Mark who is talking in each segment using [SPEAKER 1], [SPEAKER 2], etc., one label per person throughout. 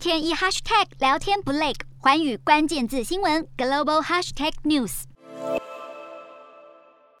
[SPEAKER 1] 天一 hashtag 聊天不累，寰宇关键字新闻 global hashtag news。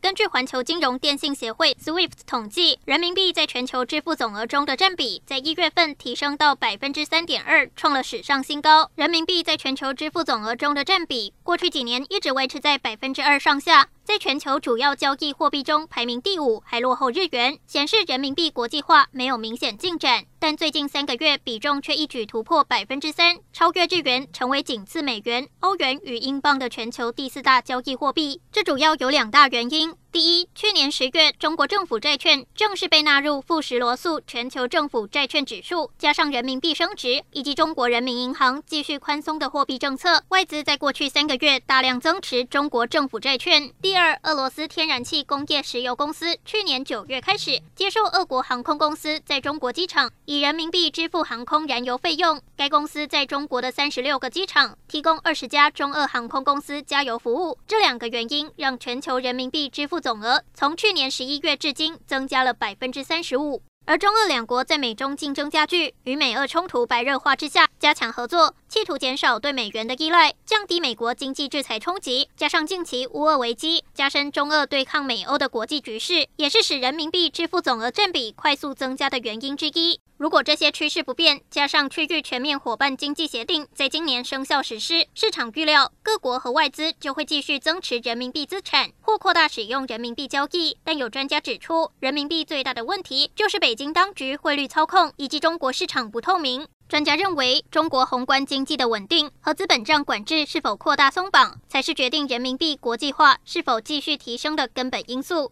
[SPEAKER 2] 根据环球金融电信协会 SWIFT 统计，人民币在全球支付总额中的占比，在一月份提升到百分之三点二，创了史上新高。人民币在全球支付总额中的占比，过去几年一直维持在百分之二上下。在全球主要交易货币中排名第五，还落后日元，显示人民币国际化没有明显进展。但最近三个月比重却一举突破百分之三，超越日元，成为仅次美元、欧元与英镑的全球第四大交易货币。这主要有两大原因：第一，去年十月中国政府债券正式被纳入富时罗素全球政府债券指数，加上人民币升值以及中国人民银行继续宽松的货币政策，外资在过去三个月大量增持中国政府债券。第二。俄罗斯天然气工业石油公司去年九月开始接受俄国航空公司在中国机场以人民币支付航空燃油费用。该公司在中国的三十六个机场提供二十家中俄航空公司加油服务。这两个原因让全球人民币支付总额从去年十一月至今增加了百分之三十五。而中俄两国在美中竞争加剧与美俄冲突白热化之下，加强合作，企图减少对美元的依赖，降低美国经济制裁冲击。加上近期乌俄危机，加深中俄对抗美欧的国际局势，也是使人民币支付总额占比快速增加的原因之一。如果这些趋势不变，加上区域全面伙伴经济协定在今年生效实施，市场预料各国和外资就会继续增持人民币资产或扩大使用人民币交易。但有专家指出，人民币最大的问题就是北经当局汇率操控以及中国市场不透明。专家认为，中国宏观经济的稳定和资本账管制是否扩大松绑，才是决定人民币国际化是否继续提升的根本因素。